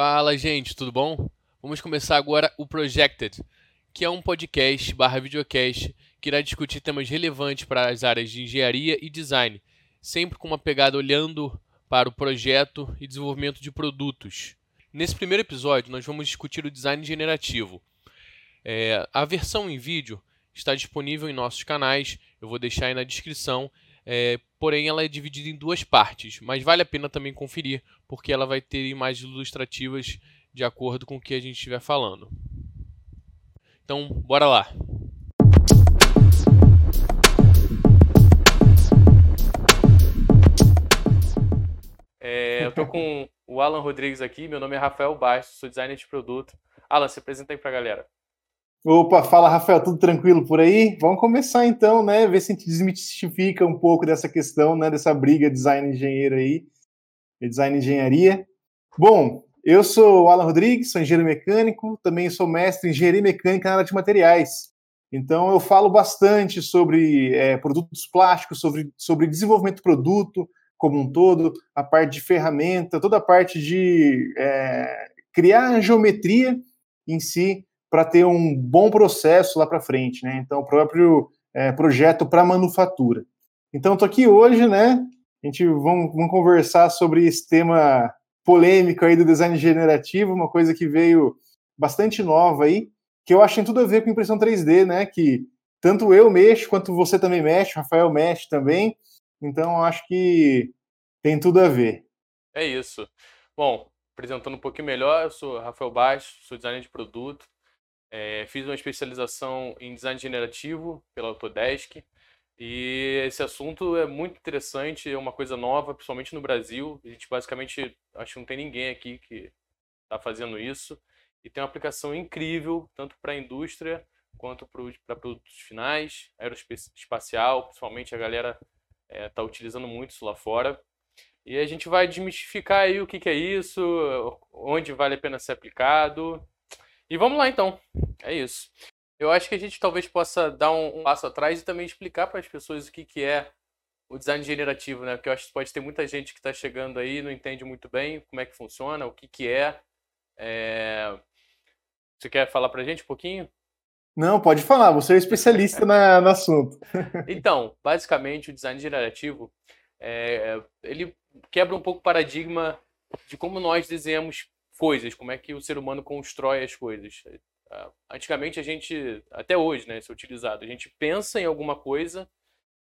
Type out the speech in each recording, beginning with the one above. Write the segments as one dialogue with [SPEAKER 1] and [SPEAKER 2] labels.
[SPEAKER 1] Fala, gente, tudo bom? Vamos começar agora o Projected, que é um podcast barra videocast que irá discutir temas relevantes para as áreas de engenharia e design, sempre com uma pegada olhando para o projeto e desenvolvimento de produtos. Nesse primeiro episódio, nós vamos discutir o design generativo. É, a versão em vídeo está disponível em nossos canais, eu vou deixar aí na descrição. É, porém, ela é dividida em duas partes, mas vale a pena também conferir, porque ela vai ter imagens ilustrativas de acordo com o que a gente estiver falando. Então, bora lá! É, eu tô com o Alan Rodrigues aqui, meu nome é Rafael Bastos, sou designer de produto. Alan, se apresenta aí pra galera.
[SPEAKER 2] Opa, fala Rafael, tudo tranquilo por aí? Vamos começar então, né? Ver se a gente desmistifica um pouco dessa questão, né? Dessa briga design engenheiro aí, design engenharia. Bom, eu sou o Alan Rodrigues, sou engenheiro mecânico, também sou mestre em engenharia mecânica na área de materiais. Então eu falo bastante sobre é, produtos plásticos, sobre, sobre desenvolvimento de produto como um todo, a parte de ferramenta, toda a parte de é, criar a geometria em si para ter um bom processo lá para frente, né? Então, o próprio é, projeto para manufatura. Então, estou aqui hoje, né? A gente vamos, vamos conversar sobre esse tema polêmico aí do design generativo, uma coisa que veio bastante nova aí, que eu acho que tem tudo a ver com impressão 3D, né? Que tanto eu mexo quanto você também mexe, o Rafael mexe também. Então, acho que tem tudo a ver.
[SPEAKER 1] É isso. Bom, apresentando um pouquinho melhor, eu sou Rafael Baixo, sou designer de produto, é, fiz uma especialização em design generativo pela Autodesk. E esse assunto é muito interessante, é uma coisa nova, principalmente no Brasil. A gente basicamente, acho que não tem ninguém aqui que está fazendo isso. E tem uma aplicação incrível, tanto para a indústria quanto para produtos finais, aeroespacial, principalmente a galera está é, tá utilizando muito isso lá fora. E a gente vai desmistificar aí o que, que é isso, onde vale a pena ser aplicado e vamos lá então. É isso. Eu acho que a gente talvez possa dar um, um passo atrás e também explicar para as pessoas o que, que é o design generativo, né? Porque eu acho que pode ter muita gente que está chegando aí não entende muito bem como é que funciona, o que, que é. é... Você quer falar para a gente um pouquinho?
[SPEAKER 2] Não, pode falar, você é especialista na, no assunto.
[SPEAKER 1] então, basicamente, o design generativo é, ele quebra um pouco o paradigma de como nós desenhamos coisas, como é que o ser humano constrói as coisas. Ah, antigamente a gente, até hoje, né, isso é utilizado, a gente pensa em alguma coisa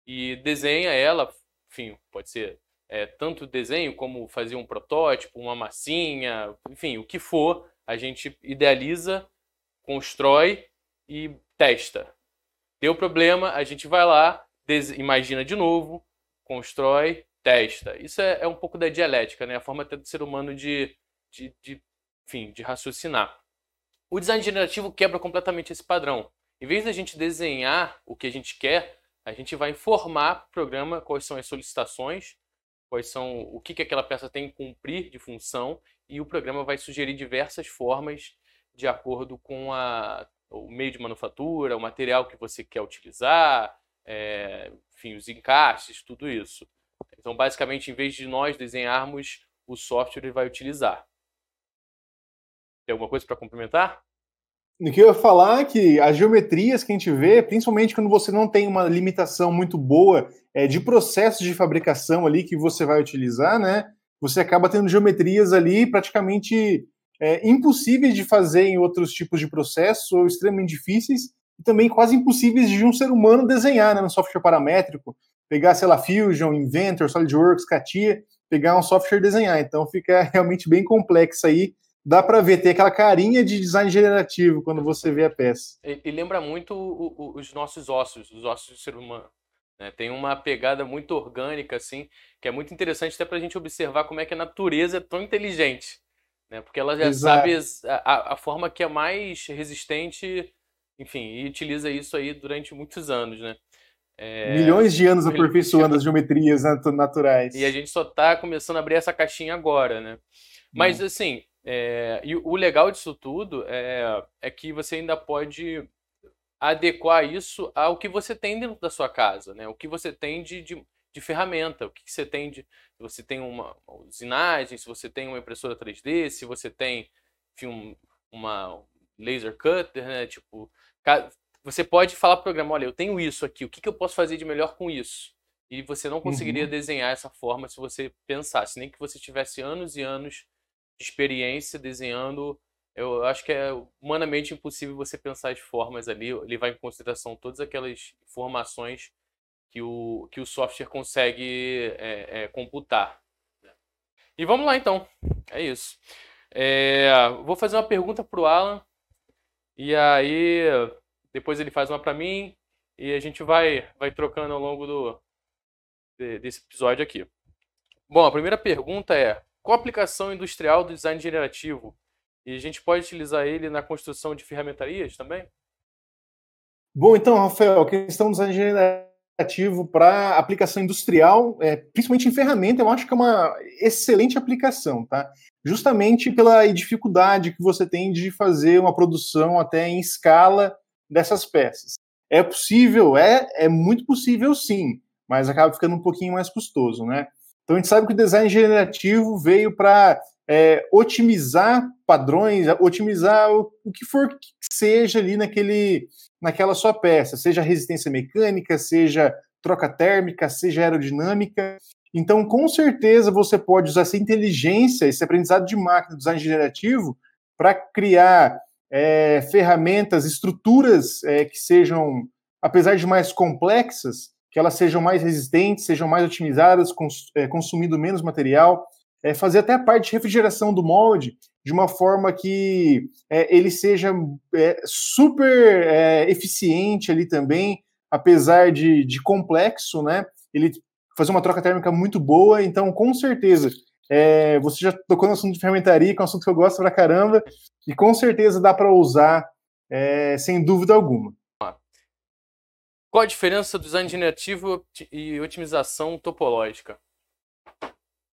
[SPEAKER 1] e desenha ela, enfim, pode ser é, tanto desenho como fazer um protótipo, uma massinha, enfim, o que for, a gente idealiza, constrói e testa. Deu problema, a gente vai lá, imagina de novo, constrói, testa. Isso é, é, um pouco da dialética, né? A forma até do ser humano de, de, de enfim, de raciocinar. O design generativo quebra completamente esse padrão. Em vez da gente desenhar o que a gente quer, a gente vai informar para o programa quais são as solicitações, quais são o que, que aquela peça tem que cumprir de função, e o programa vai sugerir diversas formas de acordo com a, o meio de manufatura, o material que você quer utilizar, é, enfim, os encaixes, tudo isso. Então, basicamente, em vez de nós desenharmos, o software vai utilizar. Tem alguma coisa para complementar?
[SPEAKER 2] O que eu ia falar é que as geometrias que a gente vê, principalmente quando você não tem uma limitação muito boa é, de processos de fabricação ali que você vai utilizar, né? Você acaba tendo geometrias ali praticamente é, impossíveis de fazer em outros tipos de processos ou extremamente difíceis e também quase impossíveis de um ser humano desenhar né, no software paramétrico. Pegar, sei lá, Fusion, Inventor, SolidWorks, CATIA, pegar um software e desenhar. Então fica realmente bem complexo aí dá para ver, tem aquela carinha de design generativo quando você vê a peça.
[SPEAKER 1] E, lembra muito o, o, os nossos ossos, os ossos do ser humano. Né? Tem uma pegada muito orgânica, assim, que é muito interessante até para a gente observar como é que a natureza é tão inteligente. Né? Porque ela já Exato. sabe a, a forma que é mais resistente, enfim, e utiliza isso aí durante muitos anos, né?
[SPEAKER 2] É... Milhões de anos aperfeiçoando as geometrias naturais.
[SPEAKER 1] E a gente só está começando a abrir essa caixinha agora, né? Mas, assim, é, e o legal disso tudo é, é que você ainda pode adequar isso ao que você tem dentro da sua casa, né? O que você tem de, de, de ferramenta. O que, você tem de. Se você tem uma usinagem, se você tem uma impressora 3D, se você tem enfim, uma laser cutter, né? Tipo, você pode falar para o programa, olha, eu tenho isso aqui, o que, que eu posso fazer de melhor com isso? E você não conseguiria uhum. desenhar essa forma se você pensasse, nem que você tivesse anos e anos de experiência desenhando. Eu acho que é humanamente impossível você pensar as formas ali, levar em consideração todas aquelas informações que o, que o software consegue é, é, computar. E vamos lá então, é isso. É, vou fazer uma pergunta para o Alan, e aí depois ele faz uma para mim, e a gente vai, vai trocando ao longo do, desse episódio aqui. Bom, a primeira pergunta é: qual a aplicação industrial do design generativo? E a gente pode utilizar ele na construção de ferramentarias também?
[SPEAKER 2] Bom, então, Rafael, a questão do design generativo para aplicação industrial, é, principalmente em ferramenta, eu acho que é uma excelente aplicação, tá? Justamente pela dificuldade que você tem de fazer uma produção até em escala dessas peças. É possível, é, é muito possível sim, mas acaba ficando um pouquinho mais custoso, né? Então a gente sabe que o design generativo veio para é, otimizar padrões, otimizar o, o, que for que seja ali naquele, naquela sua peça, seja resistência mecânica, seja troca térmica, seja aerodinâmica. Então, com certeza, você pode usar essa inteligência, esse aprendizado de máquina, design generativo, para criar é, ferramentas, estruturas é, que sejam, apesar de mais complexas, que elas sejam mais resistentes, sejam mais otimizadas, cons, é, consumindo menos material, é, fazer até a parte de refrigeração do molde de uma forma que é, ele seja é, super é, eficiente ali também, apesar de, de, complexo, né? Ele fazer uma troca térmica muito boa, então com certeza é, você já tocou no assunto de fermentaria, que é um assunto que eu gosto pra caramba, e com certeza dá para usar é, sem dúvida alguma.
[SPEAKER 1] Qual a diferença do design generativo e otimização topológica?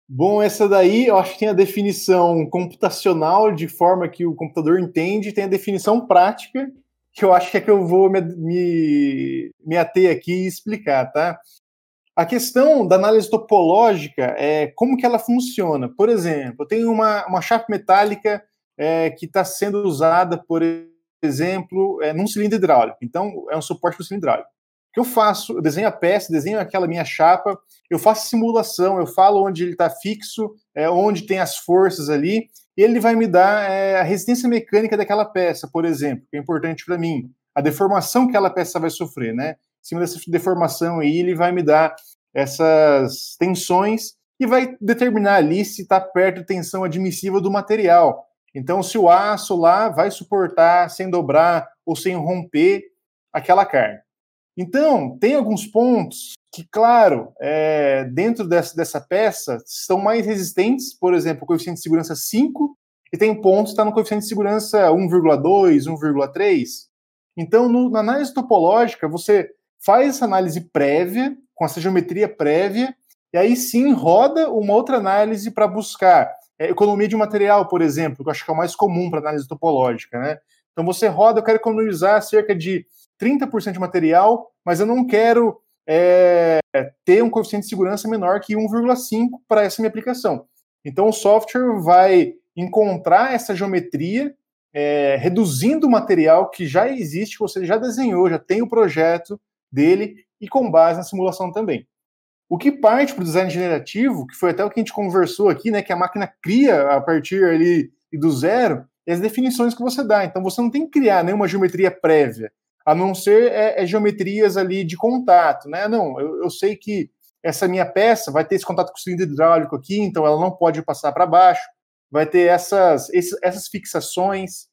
[SPEAKER 2] Bom, essa daí eu acho que tem a definição computacional, de forma que o computador entende, tem a definição prática, que eu acho que é que eu vou me, me, me ater aqui e explicar, tá? A questão da análise topológica é como que ela funciona. Por exemplo, eu tenho uma, uma chapa metálica é, que está sendo usada, por exemplo, é, num cilindro hidráulico. Então, é um suporte para o cilindro hidráulico eu faço, eu desenho a peça, desenho aquela minha chapa, eu faço simulação, eu falo onde ele está fixo, é, onde tem as forças ali, e ele vai me dar é, a resistência mecânica daquela peça, por exemplo, que é importante para mim, a deformação que aquela peça vai sofrer, né? Em cima dessa deformação aí, ele vai me dar essas tensões e vai determinar ali se está perto de tensão admissível do material. Então, se o aço lá vai suportar sem dobrar ou sem romper aquela carne. Então, tem alguns pontos que, claro, é, dentro dessa, dessa peça, estão mais resistentes, por exemplo, o coeficiente de segurança 5, e tem pontos que está no coeficiente de segurança 1,2, 1,3. Então, no, na análise topológica, você faz essa análise prévia, com essa geometria prévia, e aí sim roda uma outra análise para buscar é, economia de material, por exemplo, que eu acho que é o mais comum para análise topológica, né? Então você roda, eu quero economizar cerca de 30% de material, mas eu não quero é, ter um coeficiente de segurança menor que 1,5 para essa minha aplicação. Então, o software vai encontrar essa geometria, é, reduzindo o material que já existe, que você já desenhou, já tem o projeto dele, e com base na simulação também. O que parte para o design generativo, que foi até o que a gente conversou aqui, né, que a máquina cria a partir ali do zero, é as definições que você dá. Então, você não tem que criar nenhuma geometria prévia a não ser é, é geometrias ali de contato, né? Não, eu, eu, sei que essa minha peça vai ter esse contato com o cilindro hidráulico aqui, então ela não pode passar para baixo, vai ter essas, esses, essas fixações,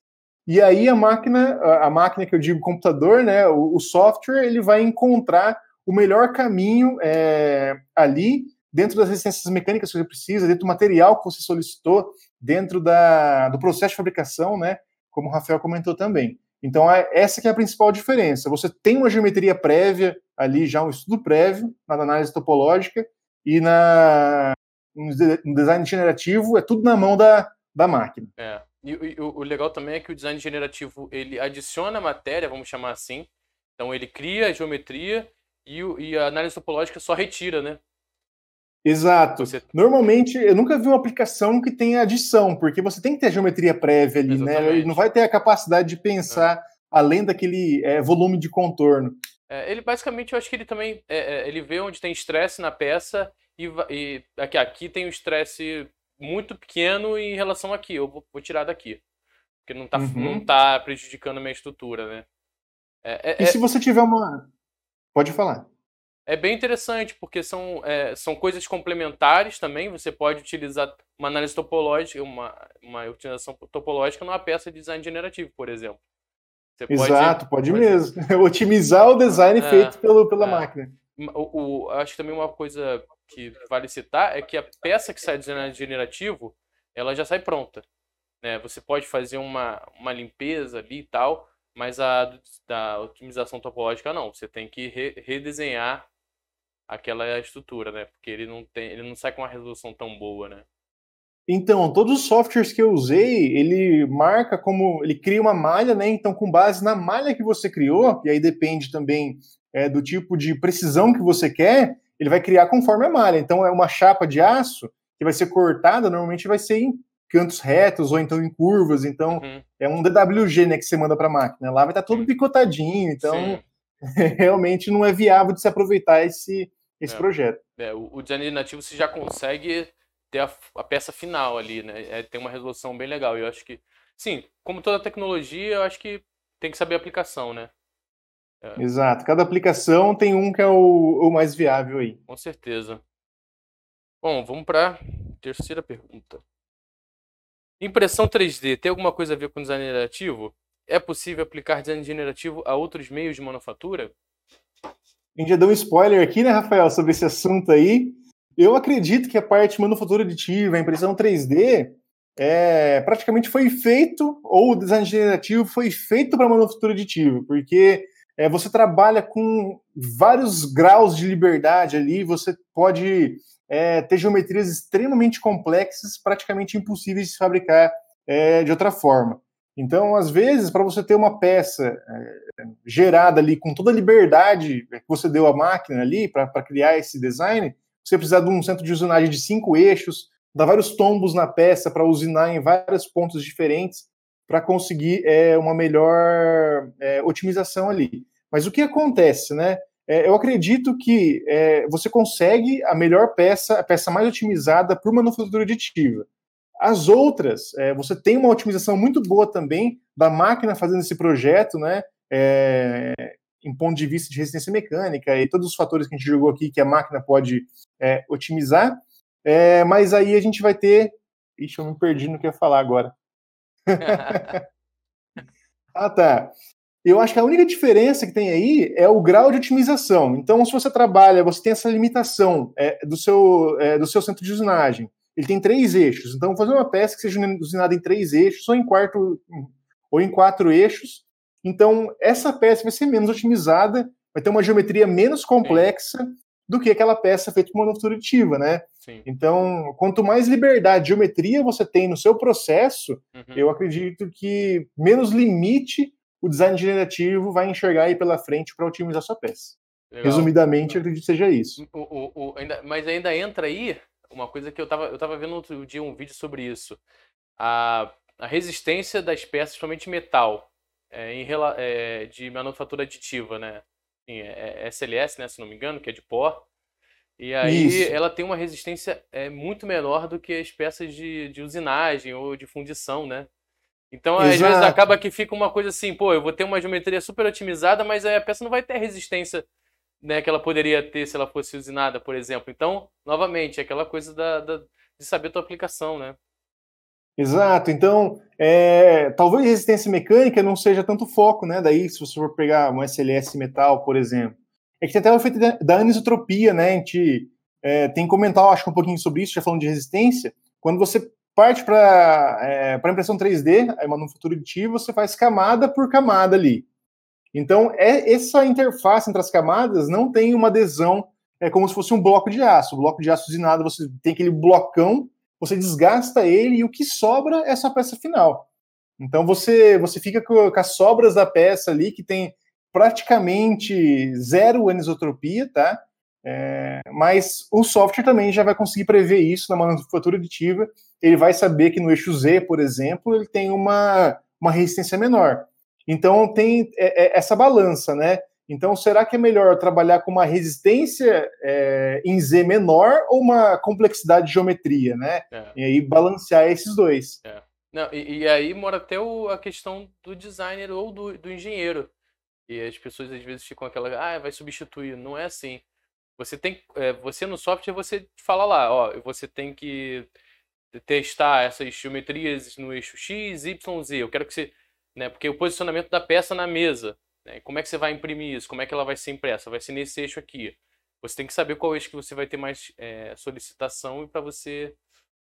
[SPEAKER 2] e aí a máquina, a máquina que eu digo computador, né, o, o software, ele vai encontrar o melhor caminho é, ali dentro das resistências mecânicas que você precisa, dentro do material que você solicitou, dentro da, do processo de fabricação, né, como o Rafael comentou também. Então, é, essa que é a principal diferença. Você tem uma geometria prévia ali, já um estudo prévio na análise topológica, e na, no design generativo é tudo na mão da, da máquina.
[SPEAKER 1] É. E, o, o legal também é que o design generativo ele adiciona matéria, vamos chamar assim. Então ele cria a geometria e, e a análise topológica só retira, né?
[SPEAKER 2] Exato. Você... Normalmente, eu nunca vi uma aplicação que tenha adição, porque você tem que ter a geometria prévia ali, Exatamente. né? Ele não vai ter a capacidade de pensar é. além daquele é, volume de contorno.
[SPEAKER 1] É, ele basicamente, eu acho que ele também é, é, ele vê onde tem estresse na peça e, e, aqui, aqui tem um estresse muito pequeno em relação aqui. Eu vou, vou tirar daqui. Porque não está uhum. não tá prejudicando a minha estrutura, né?
[SPEAKER 2] É, e se você tiver uma. Pode falar.
[SPEAKER 1] É bem interessante, porque são, é, são coisas complementares também. Você pode utilizar uma análise topológica, uma, uma utilização topológica numa peça de design generativo, por exemplo.
[SPEAKER 2] Você Exato, pode, pode, mesmo. Otimizar o design é, feito pelo, pela é. máquina.
[SPEAKER 1] O, o, acho que também uma coisa que vale citar é que a peça que sai do design generativo, ela já sai pronta. Né? Você pode fazer uma, uma limpeza ali e tal, mas a da otimização topológica não. Você tem que re, redesenhar aquela estrutura, né? Porque ele não tem, ele não sai com uma resolução tão boa, né?
[SPEAKER 2] Então, todos os softwares que eu usei, ele marca como ele cria uma malha, né? Então, com base na malha que você criou, e aí depende também é, do tipo de precisão que você quer, ele vai criar conforme a malha. Então, é uma chapa de aço que vai ser cortada, normalmente vai ser em cantos retos ou então em curvas. Então, uhum. é um DWG, né, que você manda para a máquina. Lá vai estar tá todo picotadinho. Então, realmente não é viável de se aproveitar esse esse
[SPEAKER 1] é.
[SPEAKER 2] projeto.
[SPEAKER 1] É, o, o design nativo você já consegue ter a, a, peça final ali, né? É, tem uma resolução bem legal. Eu acho que, sim, como toda tecnologia, eu acho que tem que saber a aplicação, né?
[SPEAKER 2] É. Exato. Cada aplicação tem um que é o, o mais viável aí.
[SPEAKER 1] Com certeza. Bom, vamos para terceira pergunta. Impressão 3D tem alguma coisa a ver com design generativo? É possível aplicar design generativo a outros meios de manufatura?
[SPEAKER 2] A gente já deu um spoiler aqui, né, Rafael, sobre esse assunto aí. Eu acredito que a parte manufatura aditiva, a impressão 3D, é, praticamente foi feito, ou o design generativo foi feito para manufatura aditiva, porque é, você trabalha com vários graus de liberdade ali, você pode é, ter geometrias extremamente complexas, praticamente impossíveis de fabricar é, de outra forma. Então, às vezes, para você ter uma peça é, gerada ali com toda a liberdade que você deu à máquina ali para criar esse design, você precisa de um centro de usinagem de cinco eixos, dar vários tombos na peça para usinar em vários pontos diferentes para conseguir é, uma melhor é, otimização ali. Mas o que acontece, né? Eu acredito que você consegue a melhor peça, a peça mais otimizada por manufatura aditiva. As outras, é, você tem uma otimização muito boa também da máquina fazendo esse projeto, né? É, em ponto de vista de resistência mecânica e todos os fatores que a gente jogou aqui que a máquina pode é, otimizar. É, mas aí a gente vai ter. Ixi, eu me perdi no que eu ia falar agora. ah, tá. Eu acho que a única diferença que tem aí é o grau de otimização. Então, se você trabalha, você tem essa limitação é, do, seu, é, do seu centro de usinagem ele tem três eixos. Então, fazer uma peça que seja usinada em três eixos, ou em quarto, ou em quatro eixos. Então, essa peça vai ser menos otimizada, vai ter uma geometria menos complexa Sim. do que aquela peça feita por manufatura aditiva, né? Sim. Então, quanto mais liberdade de geometria você tem no seu processo, uhum. eu acredito que menos limite o design generativo vai enxergar aí pela frente para otimizar sua peça. Legal. Resumidamente, eu acredito que seja isso.
[SPEAKER 1] O, o, o, ainda, mas ainda entra aí uma coisa que eu estava eu tava vendo outro dia um vídeo sobre isso. A, a resistência das peças, principalmente metal, é, em, é, de manufatura aditiva, né? é, SLS, né, se não me engano, que é de pó. E aí Isso. ela tem uma resistência é, muito menor do que as peças de, de usinagem ou de fundição, né? Então, Exato. às vezes, acaba que fica uma coisa assim, pô, eu vou ter uma geometria super otimizada, mas a peça não vai ter resistência né, que ela poderia ter se ela fosse usinada, por exemplo. Então, novamente, é aquela coisa da, da de saber a tua aplicação, né?
[SPEAKER 2] Exato. Então, é, talvez resistência mecânica não seja tanto foco, né? Daí, se você for pegar um SLS metal, por exemplo. É que tem até o efeito da anisotropia, né? A gente é, tem que comentar, acho que um pouquinho sobre isso, já falando de resistência. Quando você parte para é, impressão 3D, aí manufatura aditiva, você faz camada por camada ali. Então, é, essa interface entre as camadas não tem uma adesão, é como se fosse um bloco de aço. O bloco de aço usinado, você tem aquele blocão, você desgasta ele e o que sobra é sua peça final. Então, você, você fica com, com as sobras da peça ali, que tem praticamente zero anisotropia, tá? É, mas o software também já vai conseguir prever isso na manufatura aditiva. Ele vai saber que no eixo Z, por exemplo, ele tem uma, uma resistência menor. Então tem é, é, essa balança, né? Então, será que é melhor trabalhar com uma resistência é, em Z menor ou uma complexidade de geometria, né? É. E aí balancear esses dois.
[SPEAKER 1] É. Não, e, e, aí mora até o, a questão do designer ou do, do engenheiro. E as pessoas às vezes ficam aquela, ah, vai substituir. Não é assim. Você tem, é, você no software você fala lá, ó, você tem que testar essas geometrias no eixo x, y, z. Eu quero que você, né, porque o posicionamento da peça na mesa né? Como é que você vai imprimir isso? Como é que ela vai ser impressa? Vai ser nesse eixo aqui. Você tem que saber qual eixo que você vai ter mais é, solicitação para você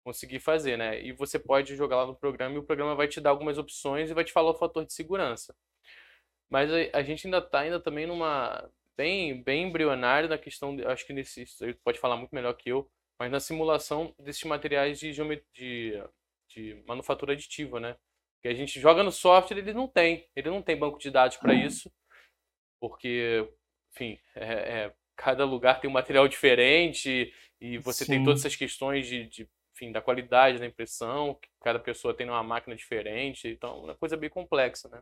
[SPEAKER 1] conseguir fazer, né? E você pode jogar lá no programa e o programa vai te dar algumas opções e vai te falar o fator de segurança. Mas a, a gente ainda está ainda também numa bem bem embrionário na questão, de, acho que nesse você pode falar muito melhor que eu, mas na simulação desses materiais de, de, de manufatura aditiva, né? Que a gente joga no software, ele não tem. Ele não tem banco de dados para uhum. isso, porque, enfim, é, é, cada lugar tem um material diferente e você Sim. tem todas essas questões de, de, enfim, da qualidade da impressão, que cada pessoa tem uma máquina diferente, então é uma coisa bem complexa, né?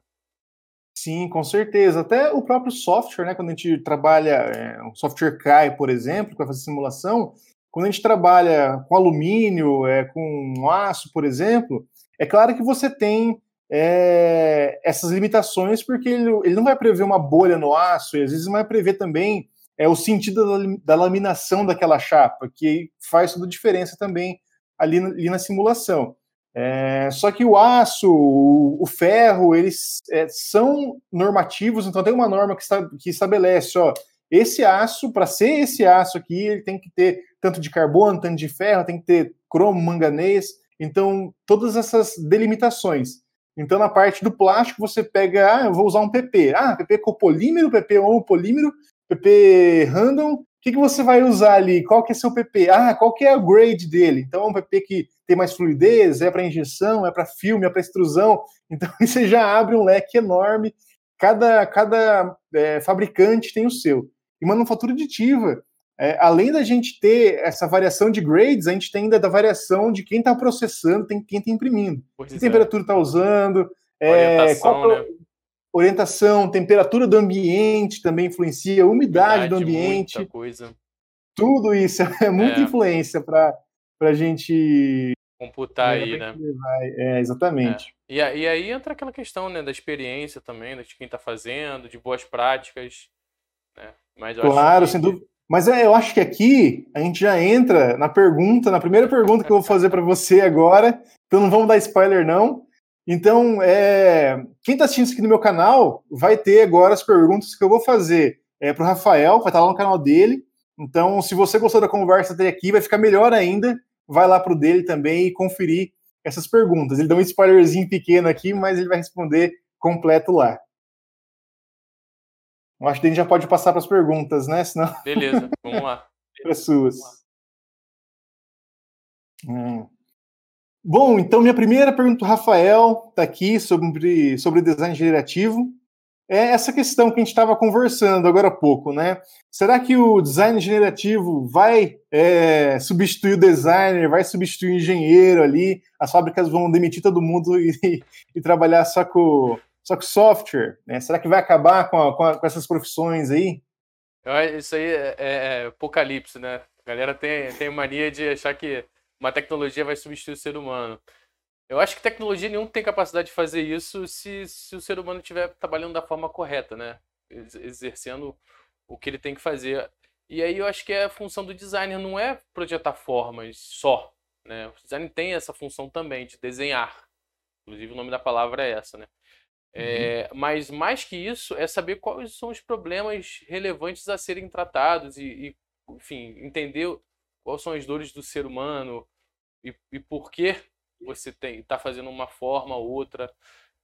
[SPEAKER 2] Sim, com certeza. Até o próprio software, né? Quando a gente trabalha, é, um software CAI, por exemplo, para fazer simulação, quando a gente trabalha com alumínio, é, com aço, por exemplo, é claro que você tem é, essas limitações, porque ele, ele, não vai prever uma bolha no aço, e às vezes não vai prever também é, o sentido da, da laminação daquela chapa, que faz toda a diferença também ali, ali na simulação. É, só que o aço, o, o ferro, eles é, são normativos, então tem uma norma que, que estabelece, ó, esse aço, para ser esse aço aqui, ele tem que ter tanto de carbono, tanto de ferro, tem que ter cromo, manganês, então, todas essas delimitações. Então, na parte do plástico, você pega, ah, eu vou usar um PP. Ah, PP copolímero, PP homopolímero, PP random. O que, que você vai usar ali? Qual que é seu PP? Ah, qual que é a grade dele? Então, é um PP que tem mais fluidez, é para injeção, é para filme, é para extrusão. Então, você já abre um leque enorme. Cada, cada é, fabricante tem o seu. E manufatura aditiva, é, além da gente ter essa variação de grades, a gente tem ainda da variação de quem está processando, tem quem está imprimindo. Pois que é. temperatura está usando, é, qual, né? orientação, temperatura do ambiente também influencia, umidade, umidade do ambiente.
[SPEAKER 1] coisa.
[SPEAKER 2] Tudo isso é muita é. influência para a gente
[SPEAKER 1] computar aí, né?
[SPEAKER 2] É, exatamente.
[SPEAKER 1] É. E, e, aí entra aquela questão né, da experiência também, né, de quem está fazendo, de boas práticas. Né?
[SPEAKER 2] Mas claro, sem dúvida. Mas é, eu acho que aqui a gente já entra na pergunta, na primeira pergunta que eu vou fazer para você agora. Então não vamos dar spoiler, não. Então, é, quem está assistindo isso aqui no meu canal vai ter agora as perguntas que eu vou fazer é, para o Rafael, vai estar tá lá no canal dele. Então, se você gostou da conversa até aqui, vai ficar melhor ainda. Vai lá para o dele também e conferir essas perguntas. Ele dá um spoilerzinho pequeno aqui, mas ele vai responder completo lá. Eu acho que a gente já pode passar para as perguntas, né? Senão...
[SPEAKER 1] Beleza, vamos lá.
[SPEAKER 2] para suas. Hum. Bom, então minha primeira pergunta, Rafael, está aqui sobre, sobre design generativo. É essa questão que a gente estava conversando agora há pouco, né? Será que o design generativo vai é, substituir o designer, vai substituir o engenheiro ali? As fábricas vão demitir todo mundo e, e trabalhar só com, só que software, né? Será que vai acabar com, a, com, a, com essas profissões aí?
[SPEAKER 1] Isso aí é, é, é, apocalipse, né? A galera tem, tem mania de achar que uma tecnologia vai substituir o ser humano. Eu acho que tecnologia nenhum tem capacidade de fazer isso se, se o ser humano estiver trabalhando da forma correta, né? Exercendo o que ele tem que fazer. E aí eu acho que é a função do designer, não é projetar formas só. Né? O design tem essa função também de desenhar. Inclusive o nome da palavra é essa, né? É, mas mais que isso, é saber quais são os problemas relevantes a serem tratados e, e enfim, entender quais são as dores do ser humano e, e por que você está fazendo uma forma ou outra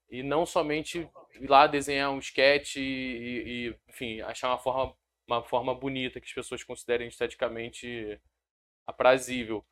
[SPEAKER 1] e não somente ir lá desenhar um sketch e, e, enfim, achar uma forma, uma forma bonita que as pessoas considerem esteticamente aprazível.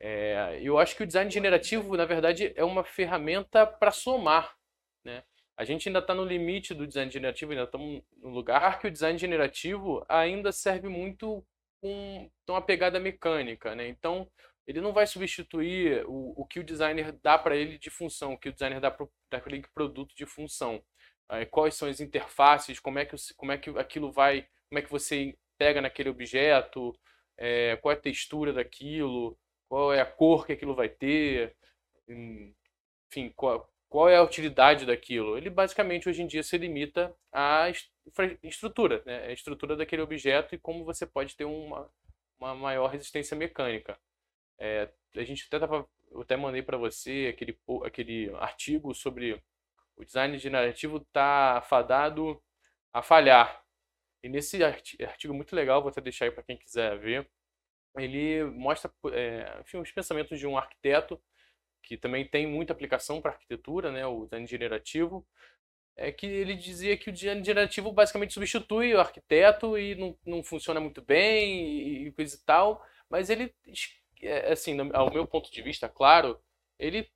[SPEAKER 1] É, eu acho que o design generativo, na verdade, é uma ferramenta para somar, né? A gente ainda está no limite do design generativo, ainda estamos no lugar que o design generativo ainda serve muito com uma pegada mecânica, né? Então, ele não vai substituir o, o que o designer dá para ele de função, o que o designer dá para aquele produto de função. Aí, quais são as interfaces, como é que, como é que aquilo vai, como é que você pega naquele objeto, é, qual é a textura daquilo, qual é a cor que aquilo vai ter, enfim, qual, qual é a utilidade daquilo. Ele basicamente hoje em dia se limita à estrutura, né? a estrutura daquele objeto e como você pode ter uma, uma maior resistência mecânica. É, a gente até tava, eu até mandei para você aquele, aquele artigo sobre o design generativo está fadado a falhar. E nesse artigo muito legal, vou até deixar aí para quem quiser ver, ele mostra é, enfim, os pensamentos de um arquiteto que também tem muita aplicação para arquitetura, né, o design generativo, é que ele dizia que o design generativo basicamente substitui o arquiteto e não, não funciona muito bem e coisa e tal, mas ele, é, assim, ao meu ponto de vista, claro, ele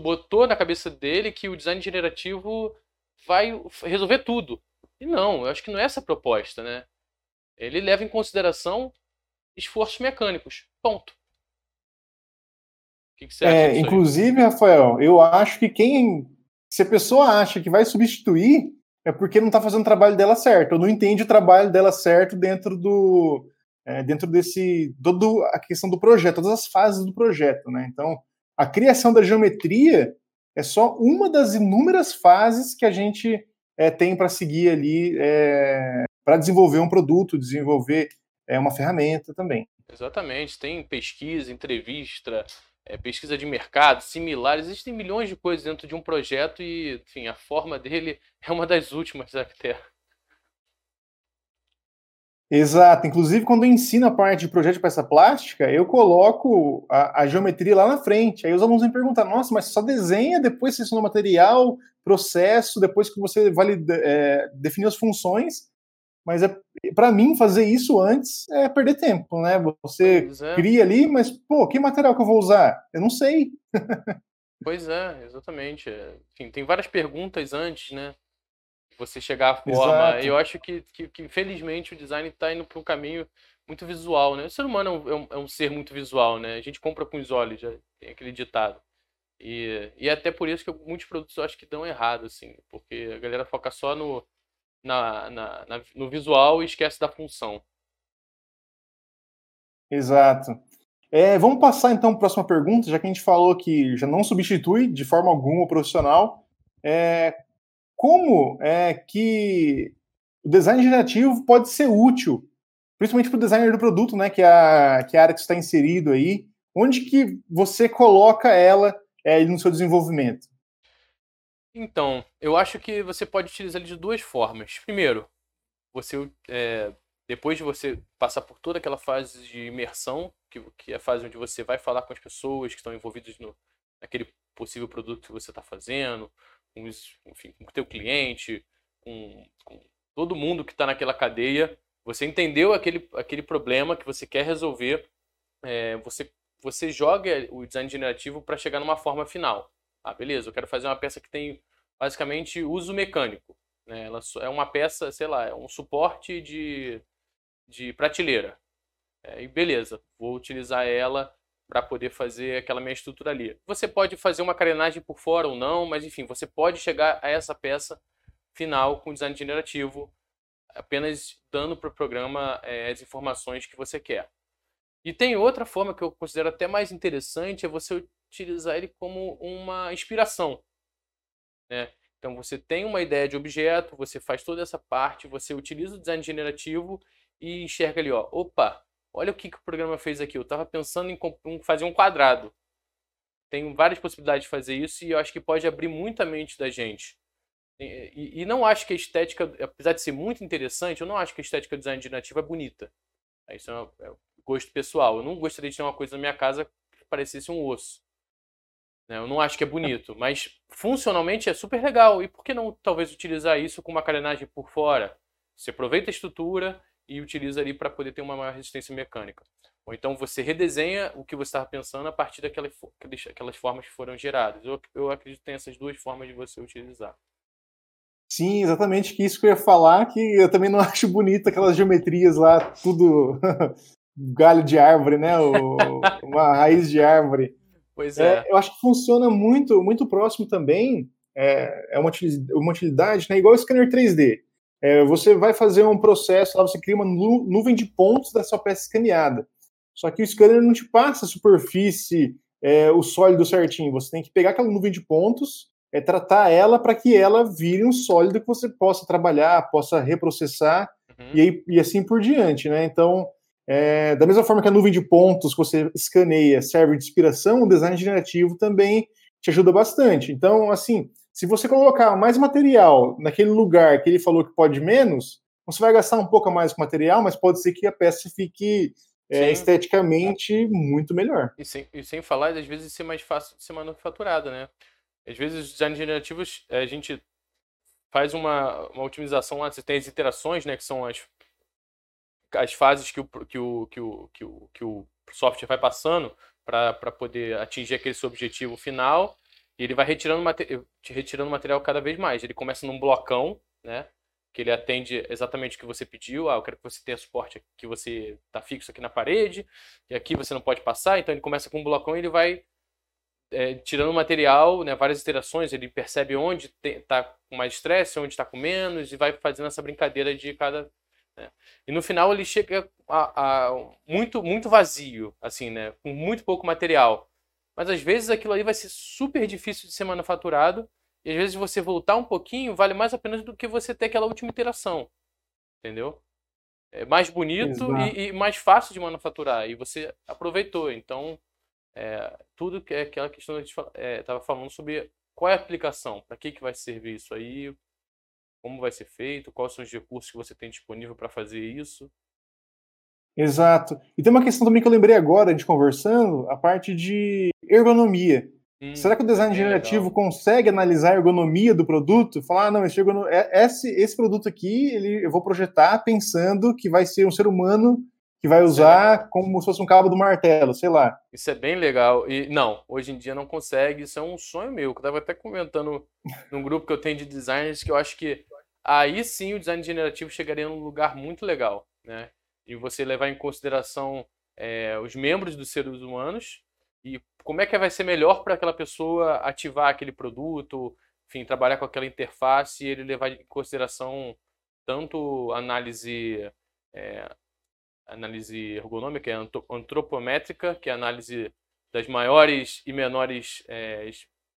[SPEAKER 1] botou na cabeça dele que o design generativo vai resolver tudo. E não, eu acho que não é essa a proposta, né? Ele leva em consideração esforços mecânicos. Ponto.
[SPEAKER 2] Que, que você acha é, Inclusive, Rafael, eu acho que quem. Se a pessoa acha que vai substituir, é porque não está fazendo o trabalho dela certo, ou não entende o trabalho dela certo dentro do. É, dentro desse. toda a questão do projeto, todas as fases do projeto, né? Então, a criação da geometria é só uma das inúmeras fases que a gente é, tem para seguir ali é, para desenvolver um produto, desenvolver é, uma ferramenta também.
[SPEAKER 1] Exatamente, tem pesquisa, entrevista, é, pesquisa de mercado, similares, existem milhões de coisas dentro de um projeto e, enfim, a forma dele é uma das últimas até.
[SPEAKER 2] Exato. Inclusive, quando eu ensino a parte de projeto de peça plástica, eu coloco a, a, geometria lá na frente. Aí os alunos me perguntam, nossa, mas só desenha, depois seleciona o material, processo, depois que você vai é, definir as funções. Mas é, para mim, fazer isso antes é perder tempo, né? Você é. cria ali, mas, pô, que material que eu vou usar? Eu não sei.
[SPEAKER 1] pois é, exatamente. Enfim, tem várias perguntas antes, né? você chegar à forma. Exato. Eu acho que, que, que, infelizmente, o design está indo para um caminho muito visual, né? O ser humano é, é um, é um, ser muito visual, né? A gente compra com os olhos, já tem aquele ditado. E, e é até por isso que muitos produtos eu acho que dão errado, assim, porque a galera foca só no, na, na, na no visual e esquece da função.
[SPEAKER 2] Exato. É, vamos passar então para a próxima pergunta, já que a gente falou que já não substitui de forma alguma o profissional. É, como é que o design generativo pode ser útil, principalmente para o designer do produto, né, que é, a, que é a área que está inserido aí, onde que você coloca ela é, no seu desenvolvimento?
[SPEAKER 1] Então, eu acho que você pode utilizar ele de duas formas. Primeiro, você é, depois de você passar por toda aquela fase de imersão, que, que é a fase onde você vai falar com as pessoas que estão envolvidas no, naquele possível produto que você está fazendo, com, enfim, com o teu cliente, com, com todo mundo que está naquela cadeia. Você entendeu aquele, aquele problema que você quer resolver, é, você, você joga o design generativo para chegar numa forma final. Ah, beleza, eu quero fazer uma peça que tem basicamente uso mecânico. Né? Ela é uma peça, sei lá, é um suporte de, de prateleira. É, e beleza, vou utilizar ela para poder fazer aquela minha estrutura ali. Você pode fazer uma carenagem por fora ou não, mas enfim, você pode chegar a essa peça final com design generativo, apenas dando para o programa é, as informações que você quer. E tem outra forma que eu considero até mais interessante, é você utilizar ele como uma inspiração. Né? Então você tem uma ideia de objeto, você faz toda essa parte, você utiliza o design generativo e enxerga ali, ó, opa, Olha o que, que o programa fez aqui. Eu estava pensando em fazer um quadrado. Tem várias possibilidades de fazer isso e eu acho que pode abrir muito a mente da gente. E, e, não acho que a estética, apesar de ser muito interessante, eu não acho que a estética do design generativo é bonita. Isso é, um, é gosto pessoal. Eu não gostaria de ter uma coisa na minha casa que parecesse um osso. Né? Eu não acho que é bonito, mas funcionalmente é super legal. E por que não talvez utilizar isso com uma carenagem por fora? Você aproveita a estrutura e utiliza ali para poder ter uma maior resistência mecânica. Ou então você redesenha o que você estava pensando a partir daquelas aquelas formas que foram geradas. Eu, eu acredito que tem essas duas formas de você utilizar.
[SPEAKER 2] Sim, exatamente que isso que eu ia falar, que eu também não acho bonito aquelas geometrias lá, tudo galho de árvore, né? O, uma raiz de árvore.
[SPEAKER 1] Pois é.
[SPEAKER 2] é. Eu acho que funciona muito, muito próximo também. É, é uma, uma utilidade, né? Igual o scanner 3D. É, você vai fazer um processo lá, você cria uma nu nuvem de pontos da sua peça escaneada. Só que o scanner não te passa a superfície, é, o sólido certinho. Você tem que pegar aquela nuvem de pontos, é, tratar ela para que ela vire um sólido que você possa trabalhar, possa reprocessar uhum. e, aí, e assim por diante, né? Então, é, da mesma forma que a nuvem de pontos que você escaneia serve de inspiração, o design generativo também te ajuda bastante. Então, assim, se você colocar mais material naquele lugar que ele falou que pode menos, você vai gastar um pouco mais com material, mas pode ser que a peça fique é, esteticamente muito melhor.
[SPEAKER 1] E sem, e sem falar, às vezes, ser mais fácil de ser manufaturado, né? Às vezes, os designs generativos, a gente faz uma, uma otimização lá, você tem as iterações, né, que são as as fases que o, que o, que o, que o, que o software vai passando para poder atingir aquele seu objetivo final. E ele vai retirando, retirando material cada vez mais. Ele começa num blocão, né? Que ele atende exatamente o que você pediu. Ah, eu quero que você tenha suporte que você está fixo aqui na parede. E aqui você não pode passar. Então ele começa com um blocão e ele vai é, tirando material, né, várias iterações, ele percebe onde está com mais estresse, onde está com menos, e vai fazendo essa brincadeira de cada né? E no final ele chega a, a, muito, muito vazio, assim, né? Com muito pouco material. Mas às vezes aquilo ali vai ser super difícil de ser manufaturado. E às vezes você voltar um pouquinho vale mais a pena do que você ter aquela última iteração. Entendeu? É mais bonito e, e, mais fácil de manufaturar. E você aproveitou. Então, é, tudo que é aquela questão que a gente estava é, falando sobre qual é a aplicação, para que, que vai servir isso aí, como vai ser feito, quais são os recursos que você tem disponível para fazer isso.
[SPEAKER 2] Exato. E tem uma questão também que eu lembrei agora, de conversando, a parte de ergonomia. Hum, Será que o design generativo legal. consegue analisar a ergonomia do produto? Falar, ah, não, esse, é, esse, esse produto aqui ele, eu vou projetar pensando que vai ser um ser humano que vai usar é como se fosse um cabo do martelo, sei lá.
[SPEAKER 1] Isso é bem legal. E não, hoje em dia não consegue. Isso é um sonho meu. Que eu estava até comentando num grupo que eu tenho de designers que eu acho que aí sim o design generativo chegaria num lugar muito legal, né? E você levar em consideração é, os membros dos seres humanos e como é que vai ser melhor para aquela pessoa ativar aquele produto, enfim, trabalhar com aquela interface e ele levar em consideração tanto análise é, análise ergonômica, é antropométrica, que é a análise das maiores e menores é,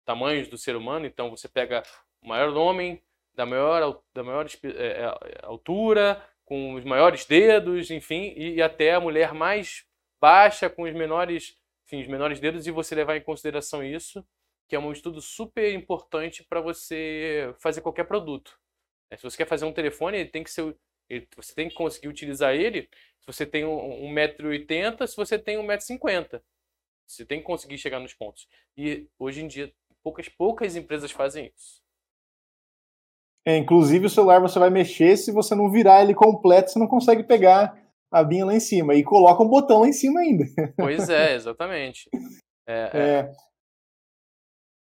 [SPEAKER 1] tamanhos do ser humano. Então você pega o maior homem, da maior, da maior é, altura, com os maiores dedos, enfim, e, e, até a mulher mais baixa, com os menores, enfim, os menores dedos, e você levar em consideração isso, que é um estudo super importante para você fazer qualquer produto. Se você quer fazer um telefone, ele tem que ser você tem que conseguir utilizar ele se você tem 1,80m, se você tem 1,50m. Você tem que conseguir chegar nos pontos. E hoje em dia, poucas, poucas empresas fazem isso.
[SPEAKER 2] É, inclusive o celular você vai mexer, se você não virar ele completo, você não consegue pegar a binha lá em cima. E coloca um botão lá em cima ainda.
[SPEAKER 1] Pois é, exatamente. É, é.
[SPEAKER 2] é.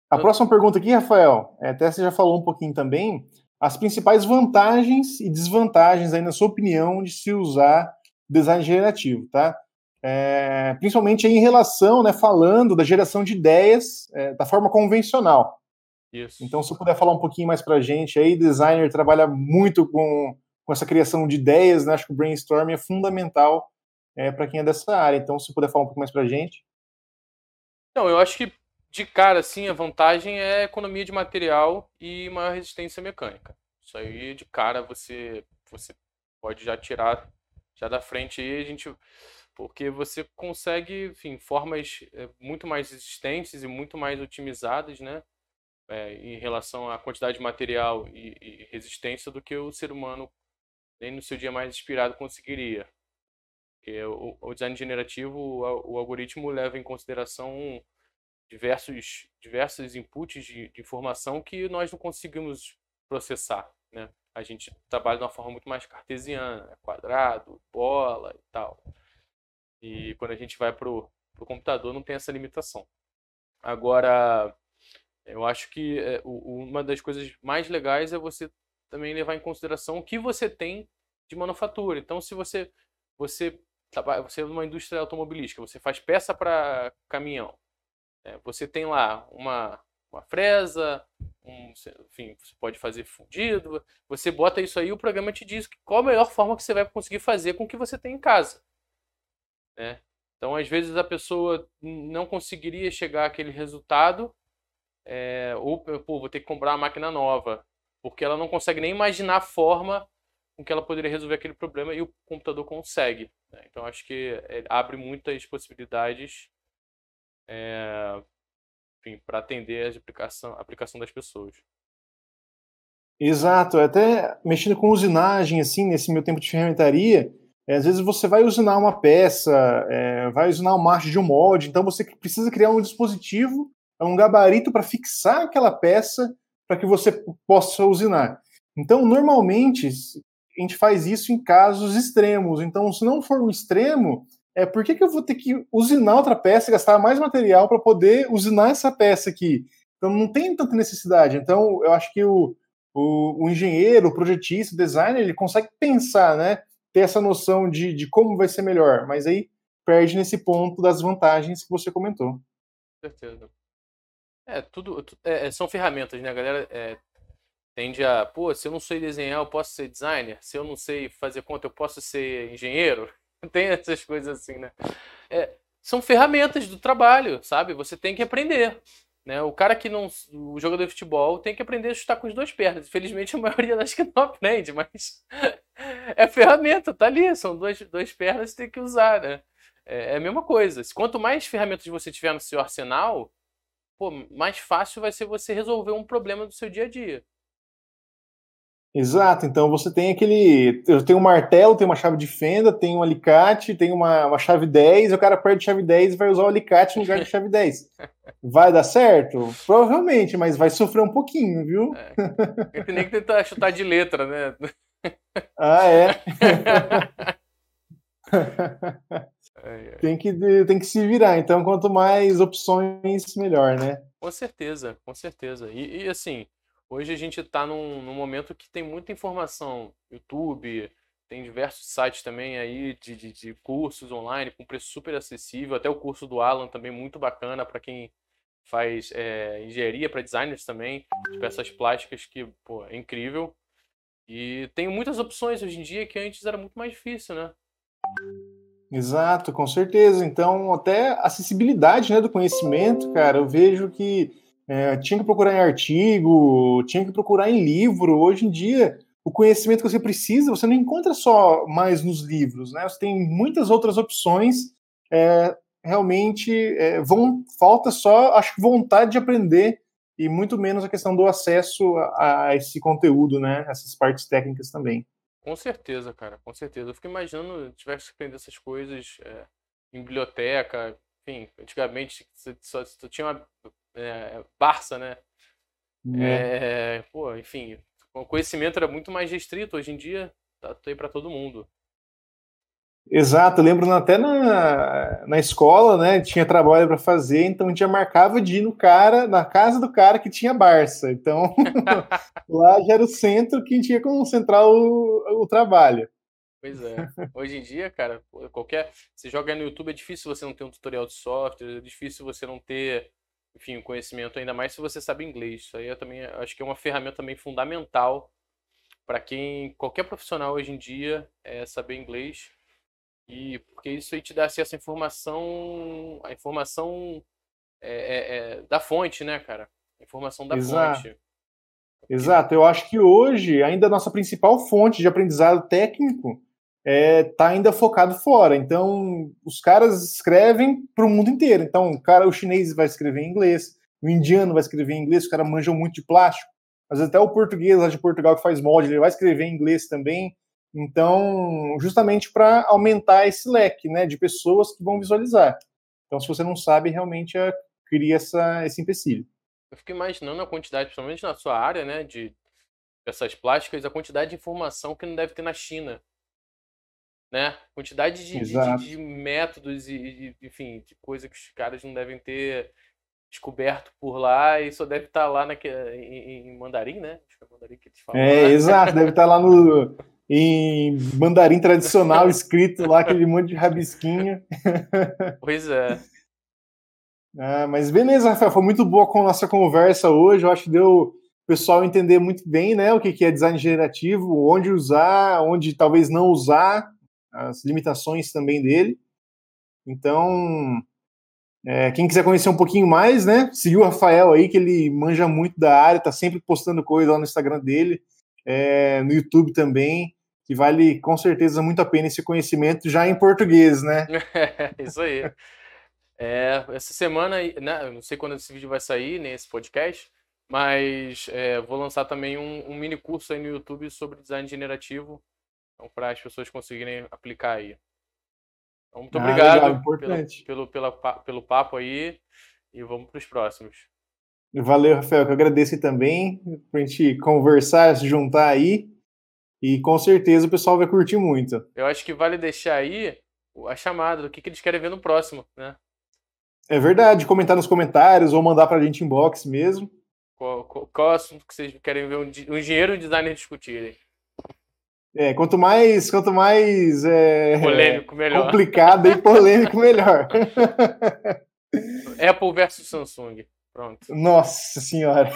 [SPEAKER 2] A próxima pergunta aqui, Rafael, é, até você já falou um pouquinho também, as principais vantagens e desvantagens, aí, na sua opinião, de se usar design generativo, tá? É, principalmente em relação, né, falando da geração de ideias é, da forma convencional.
[SPEAKER 1] Isso.
[SPEAKER 2] Então, se puder falar um pouquinho mais para a gente, aí, designer trabalha muito com, com essa criação de ideias, né? Acho que o brainstorming é fundamental é, para quem é dessa área. Então, se puder falar um pouco mais para a gente.
[SPEAKER 1] Não, eu acho que de cara, assim, a vantagem é economia de material e maior resistência mecânica. Isso aí, de cara, você, você pode já tirar já da frente aí, a gente... Porque você consegue, enfim, formas é, muito mais resistentes e muito mais otimizadas, né? É, em relação à quantidade de material e, e, resistência do que o ser humano, nem no seu dia mais inspirado, conseguiria. Porque o, o design generativo, o, o algoritmo leva em consideração diversos, diversos inputs de, de, informação que nós não conseguimos processar. Né? A gente trabalha de uma forma muito mais cartesiana, né? quadrado, bola e tal. E quando a gente vai para o computador não tem essa limitação. Agora, eu acho que é, uma das coisas mais legais é você também levar em consideração o que você tem de manufatura. Então, se você você você é uma indústria automobilística, você faz peça para caminhão, né? você tem lá uma, uma fresa, um, enfim, você pode fazer fundido, você bota isso aí, o programa te diz qual a melhor forma que você vai conseguir fazer com o que você tem em casa. Né? Então, às vezes, a pessoa não conseguiria chegar àquele resultado, é, ou, pô, vou ter que comprar uma máquina nova, porque ela não consegue nem imaginar a forma com que ela poderia resolver aquele problema e o computador consegue. Né? Então, acho que é, abre muitas possibilidades é, para atender a aplicação, a aplicação das pessoas.
[SPEAKER 2] Exato, até mexendo com usinagem, assim, nesse meu tempo de ferramentaria, é, às vezes você vai usinar uma peça, é, vai usinar uma marcha de um molde, então você precisa criar um dispositivo, um gabarito para fixar aquela peça para que você possa usinar. Então, normalmente, a gente faz isso em casos extremos. Então, se não for um extremo, é por que, que eu vou ter que usinar outra peça, gastar mais material para poder usinar essa peça aqui? Então, não tem tanta necessidade. Então, eu acho que o, o, o engenheiro, o projetista, o designer, ele consegue pensar, né? ter essa noção de, de como vai ser melhor, mas aí perde nesse ponto das vantagens que você comentou.
[SPEAKER 1] Com certeza. É, tudo. É, é, são ferramentas, né? A galera é, tende a. Pô, se eu não sei desenhar, eu posso ser designer. Se eu não sei fazer conta, eu posso ser engenheiro. Tem essas coisas assim, né? É, são ferramentas do trabalho, sabe? Você tem que aprender. Né? O cara que não. O jogador de futebol tem que aprender a chutar com as duas pernas. Infelizmente, a maioria acho que não aprende, mas é ferramenta, tá ali. São duas, duas pernas que tem que usar, né? É, é a mesma coisa. Quanto mais ferramentas você tiver no seu arsenal, pô, mais fácil vai ser você resolver um problema do seu dia a dia.
[SPEAKER 2] Exato, então você tem aquele. Eu tenho um martelo, tenho uma chave de fenda, tenho um alicate, tenho uma, uma chave 10, o cara perde chave 10 e vai usar o alicate no lugar de chave 10. Vai dar certo? Provavelmente, mas vai sofrer um pouquinho, viu?
[SPEAKER 1] É. Tem nem que tentar chutar de letra, né?
[SPEAKER 2] Ah, é? tem, que, tem que se virar, então quanto mais opções, melhor, né?
[SPEAKER 1] Com certeza, com certeza. E, e assim, Hoje a gente está num, num, momento que tem muita informação. YouTube, tem diversos sites também aí de, de, de, cursos online com preço super acessível. Até o curso do Alan também muito bacana para quem faz é, engenharia, para designers também, de peças plásticas, que pô, é incrível. E tem muitas opções hoje em dia que antes era muito mais difícil, né?
[SPEAKER 2] Exato, com certeza. Então, até acessibilidade né, do conhecimento, cara, eu vejo que é, tinha que procurar em artigo, tinha que procurar em livro. Hoje em dia, o conhecimento que você precisa, você não encontra só mais nos livros, né? Você tem muitas outras opções. É, realmente, é, vão, falta só, acho que vontade de aprender e muito menos a questão do acesso a, a esse conteúdo, né? Essas partes técnicas também.
[SPEAKER 1] Com certeza, cara, com certeza. Eu fico imaginando tivesse que aprender essas coisas é, em biblioteca, enfim, antigamente só, só tinha uma é, Barça, né? É. É, pô, enfim, o conhecimento era muito mais restrito. Hoje em dia, tá, tá aí para todo mundo.
[SPEAKER 2] Exato, lembro até na, na escola, né? Tinha trabalho para fazer, então a gente já marcava de ir no cara, na casa do cara que tinha Barça. Então lá já era o centro que a gente ia concentrar o, o trabalho.
[SPEAKER 1] Pois é. Hoje em dia, cara, qualquer. Você joga no YouTube, é difícil você não ter um tutorial de software, é difícil você não ter enfim, o conhecimento, ainda mais se você sabe inglês. Isso aí eu também acho que é uma ferramenta também fundamental para quem, qualquer profissional hoje em dia, é saber inglês. E porque isso aí te dá acesso à informação, a informação é, é, é, da fonte, né, cara? Informação da Exato. fonte.
[SPEAKER 2] Exato, eu acho que hoje ainda a nossa principal fonte de aprendizado técnico é, tá ainda focado fora. Então, os caras escrevem para o mundo inteiro. Então, o cara, o chinês vai escrever em inglês, o indiano vai escrever em inglês, os caras manjam muito de plástico. Às vezes até o português lá de Portugal que faz molde, ele vai escrever em inglês também. Então, justamente para aumentar esse leque né, de pessoas que vão visualizar. Então, se você não sabe, realmente é, cria essa, esse empecilho.
[SPEAKER 1] Eu fico imaginando a quantidade, principalmente na sua área, né, de peças plásticas, a quantidade de informação que não deve ter na China né? Quantidade de, de, de métodos e, de, enfim, de coisa que os caras não devem ter descoberto por lá e só deve estar lá naque, em, em mandarim, né? Acho que é mandarim que eles falam.
[SPEAKER 2] É, exato, deve estar lá no, em mandarim tradicional, escrito lá, aquele monte de rabisquinho.
[SPEAKER 1] Pois é.
[SPEAKER 2] Ah, mas beleza, Rafael, foi muito boa com a nossa conversa hoje. Eu acho que deu o pessoal entender muito bem né, o que é design generativo, onde usar, onde talvez não usar, as limitações também dele. Então, é, quem quiser conhecer um pouquinho mais, né? Seguir o Rafael aí, que ele manja muito da área, tá sempre postando coisa lá no Instagram dele, é, no YouTube também, que vale com certeza muito a pena esse conhecimento já em português, né?
[SPEAKER 1] Isso aí. É, essa semana, né, não sei quando esse vídeo vai sair, nem esse podcast, mas é, vou lançar também um, um, mini curso aí no YouTube sobre design generativo, então, para as pessoas conseguirem aplicar aí. Então, muito ah, obrigado legal, pelo, pelo, pela, pelo papo aí e vamos para os próximos.
[SPEAKER 2] Valeu, Rafael, que eu agradeço também para a gente conversar, se juntar aí e com certeza o pessoal vai curtir muito.
[SPEAKER 1] Eu acho que vale deixar aí a chamada do que, que eles querem ver no próximo, né?
[SPEAKER 2] É verdade, comentar nos comentários ou mandar para a gente inbox mesmo.
[SPEAKER 1] Qual, qual, qual assunto que vocês querem ver um, um engenheiro e um designer discutirem?
[SPEAKER 2] É, quanto mais, quanto mais é,
[SPEAKER 1] polêmico, melhor.
[SPEAKER 2] complicado e polêmico, melhor.
[SPEAKER 1] Apple versus Samsung. Pronto.
[SPEAKER 2] Nossa senhora.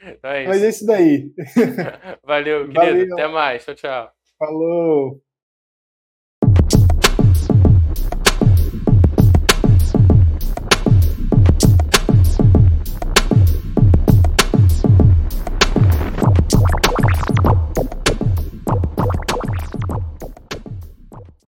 [SPEAKER 1] então é
[SPEAKER 2] Mas é isso daí.
[SPEAKER 1] Valeu, querido. Valeu. Até mais. Tchau, tchau.
[SPEAKER 2] Falou.